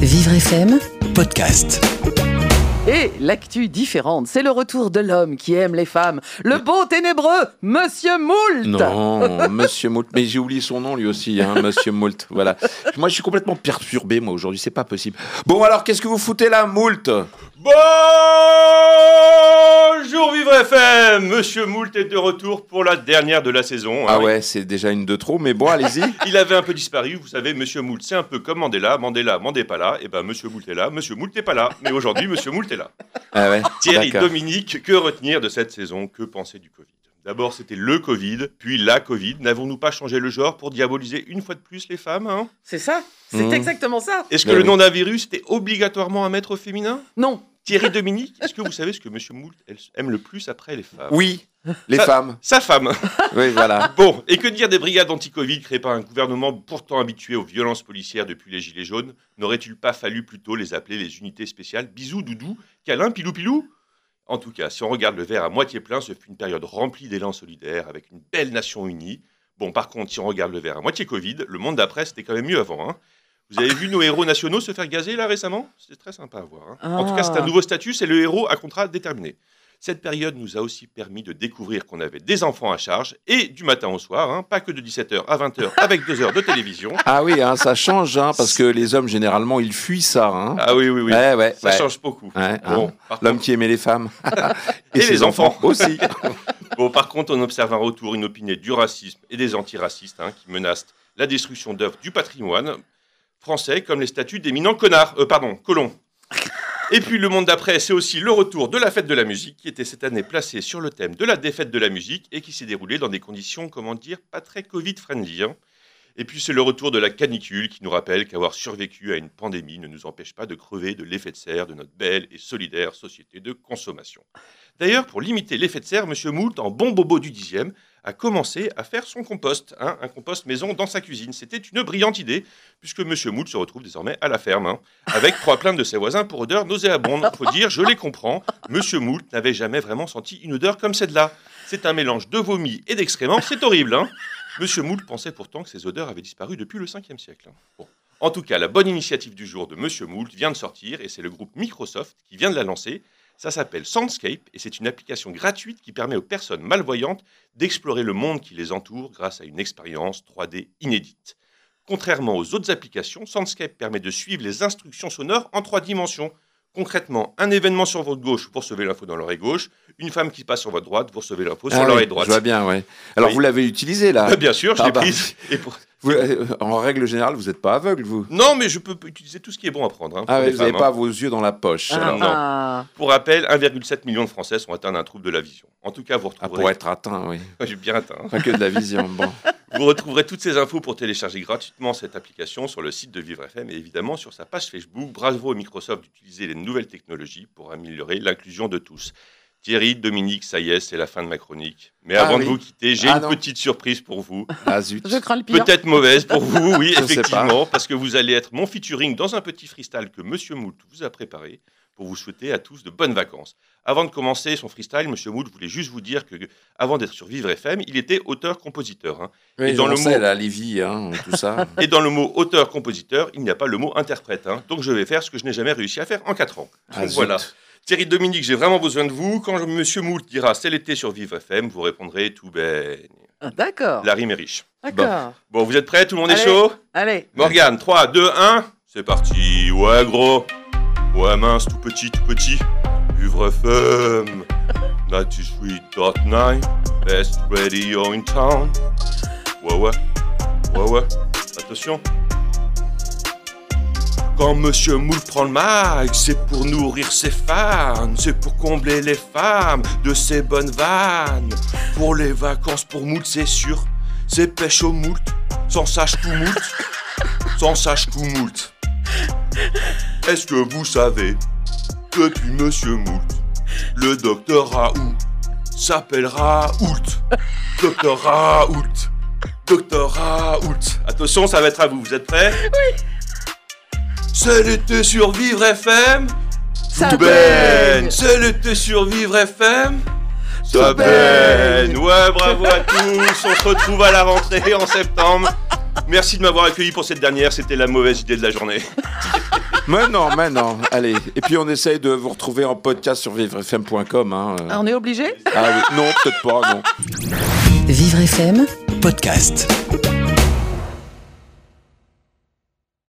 Vivre FM, podcast. Et l'actu différente, c'est le retour de l'homme qui aime les femmes, le beau ténébreux, Monsieur Moult. Non, Monsieur Moult. Mais j'ai oublié son nom lui aussi, hein, Monsieur Moult. Voilà. Moi, je suis complètement perturbé, moi, aujourd'hui. C'est pas possible. Bon, alors, qu'est-ce que vous foutez là, Moult? Vivre Monsieur Moult est de retour pour la dernière de la saison. Ah hein. ouais, c'est déjà une de trop, mais bon, allez-y. Il avait un peu disparu, vous savez, Monsieur Moult, c'est un peu comme Mandela. Mandela, Mandé pas là. Et ben Monsieur Moult est là, Monsieur Moult n'est pas là. Mais aujourd'hui, Monsieur Moult est là. Ah ouais, Thierry. Dominique, que retenir de cette saison? Que penser du Covid? D'abord, c'était le Covid, puis la Covid. N'avons-nous pas changé le genre pour diaboliser une fois de plus les femmes hein? C'est ça? C'est Mmh. exactement ça Est-ce que Ben le oui. nom d'un virus était obligatoirement à mettre au féminin? Non. Thierry Dominique, est-ce que vous savez ce que Monsieur Moult aime le plus après les femmes? Oui, les femmes. Sa femme. Oui, voilà. Bon, et que dire des brigades anti-Covid créées par un gouvernement pourtant habitué aux violences policières depuis les Gilets jaunes? N'aurait-il pas fallu plutôt les appeler les unités spéciales? Bisous, doudou, câlin, pilou, pilou En tout cas, si on regarde le verre à moitié plein, ce fut une période remplie d'élan solidaire avec une belle nation unie. Bon, par contre, si on regarde le verre à moitié Covid, le monde d'après, c'était quand même mieux avant. hein. Vous avez vu nos héros nationaux se faire gazer là récemment? C'était très sympa à voir. hein. En tout cas, c'est un Ah. nouveau statut, c'est le héros à contrat déterminé. Cette période nous a aussi permis de découvrir qu'on avait des enfants à charge, et du matin au soir, hein, pas que de 17h à 20h avec deux heures de télévision. Ah oui, hein, ça change, hein, parce que les hommes, généralement, ils fuient ça. Ah oui, oui, oui. Ouais, ouais, Ça ouais. change beaucoup. Bon, L'homme contre, qui aimait les femmes. Et ses les enfants. aussi. bon, par contre, on observe un retour inopiné du racisme et des antiracistes qui menacent la destruction d'œuvres du patrimoine français, comme les statues d'éminents connards, euh, pardon, colons. Et puis le monde d'après, c'est aussi le retour de la fête de la musique, qui était cette année placée sur le thème de la défaite de la musique et qui s'est déroulée dans des conditions, comment dire, pas très Covid-friendly. hein. Et puis c'est le retour de la canicule qui nous rappelle qu'avoir survécu à une pandémie ne nous empêche pas de crever de l'effet de serre de notre belle et solidaire société de consommation. D'ailleurs, pour limiter l'effet de serre, M. Moult, en bon bobo du dixième, a commencé à faire son compost, hein, un compost maison dans sa cuisine. C'était une brillante idée, puisque M. Moult se retrouve désormais à la ferme, hein, avec trois plaintes de ses voisins pour odeur nauséabonde. Faut dire, je les comprends, M. Moult n'avait jamais vraiment senti une odeur comme celle-là. C'est un mélange de vomi et d'excréments, c'est horrible. Hein M. Moult pensait pourtant que ces odeurs avaient disparu depuis le 5e siècle. hein. En tout cas, la bonne initiative du jour de M. Moult vient de sortir, et c'est le groupe Microsoft qui vient de la lancer. Ça s'appelle Soundscape et c'est une application gratuite qui permet aux personnes malvoyantes d'explorer le monde qui les entoure grâce à une expérience 3D inédite. Contrairement aux autres applications, Soundscape permet de suivre les instructions sonores en trois dimensions. Concrètement, un événement sur votre gauche, vous recevez l'info dans l'oreille gauche. Une femme qui passe sur votre droite, vous recevez l'info sur Ah oui, l'oreille droite. Je vois bien, ouais. Alors, Oui. vous l'avez utilisé, là Ah, bien sûr, je l'ai bah. prise. Et pour- Vous, euh, En règle générale, vous n'êtes pas aveugle, vous Non, mais je peux utiliser tout ce qui est bon à prendre. hein, Ah vous n'avez pas hein. vos yeux dans la poche. alors. non. Ah. Pour rappel, 1,7 million de Français sont atteints d'un trouble de la vision. En tout cas, vous Ah, retrouverez. pour être atteint, oui. J'ai bien atteint. hein. Pas que de la vision. Bon. Vous retrouverez toutes ces infos pour télécharger gratuitement cette application sur le site de Vivre FM et évidemment sur sa page Facebook. Bravo à Microsoft d'utiliser les nouvelles technologies pour améliorer l'inclusion de tous. Thierry, Dominique, ça y est, c'est la fin de ma chronique. Mais Ah avant oui. de vous quitter, j'ai Ah une non. petite surprise pour vous. Ah zut. Je crains le pire. Peut-être mauvaise pour vous, oui, Je effectivement, parce que vous allez être mon featuring dans un petit freestyle que Monsieur Moult vous a préparé pour vous souhaiter à tous de bonnes vacances. Avant de commencer son freestyle, Monsieur Moult voulait juste vous dire que, avant d'être sur Vivre FM, il était auteur-compositeur. hein. Oui, Et dans le sais, mot- la Lévi, hein, tout ça. Et dans le mot auteur-compositeur, il n'y a pas le mot interprète. hein. Donc je vais faire ce que je n'ai jamais réussi à faire en 4 ans. Ah, Donc zut. Thierry Dominique, j'ai vraiment besoin de vous. Quand Monsieur Moult dira c'est l'été sur Vivre FM, vous répondrez tout baigne. Ah, D'accord. La rime est riche. D'accord. Bon, vous êtes prêts Tout le monde est Allez. chaud? Allez. Morgane, 3, 2, 1, c'est parti. Ouais, gros. Ouais, mince, tout petit, tout petit. Vivre FM. 93.9. Best radio in town. Ouais, ouais. Ouais, ouais. Attention. Quand Monsieur Moule prend le mic, c'est pour nourrir ses fans, c'est pour combler les femmes de ses bonnes vannes. Pour les vacances, pour Moule, c'est sûr, c'est pêche au moult, sans sache tout moult, sans sache tout moult. Est-ce que vous savez, depuis Monsieur Moult, le docteur Raoult s'appelle Raoult Docteur Raoult Docteur Raoult. Attention, ça va être à vous, vous êtes prêts? Oui C'est l'été sur Vivre FM Ça Tout ben C'est l'été sur Vivre FM baigne Ouais, bravo à tous On se retrouve à la rentrée en septembre Merci de m'avoir accueilli pour cette dernière, c'était la mauvaise idée de la journée. Mais non, mais non. Allez. Et puis on essaye de vous retrouver en podcast sur vivrefm.com. Hein. Ah, on est obligé? Ah oui, non, peut-être pas, non. Vivre FM Podcast.